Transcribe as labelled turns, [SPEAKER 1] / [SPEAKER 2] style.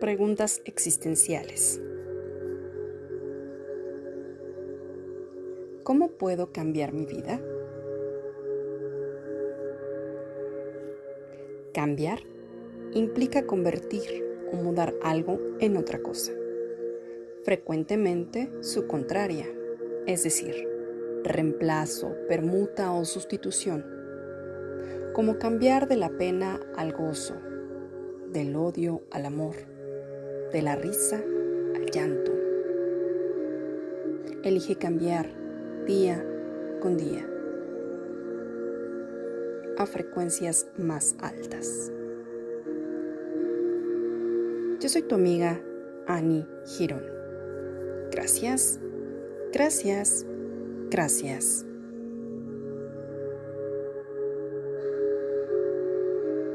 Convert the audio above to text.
[SPEAKER 1] Preguntas existenciales. ¿Cómo puedo cambiar mi vida? Cambiar implica convertir o mudar algo en otra cosa. Frecuentemente su contraria, es decir, reemplazo, permuta o sustitución. Como cambiar de la pena al gozo, del odio al amor de la risa al llanto. Elige cambiar día con día a frecuencias más altas. Yo soy tu amiga Annie Girón. Gracias, gracias, gracias.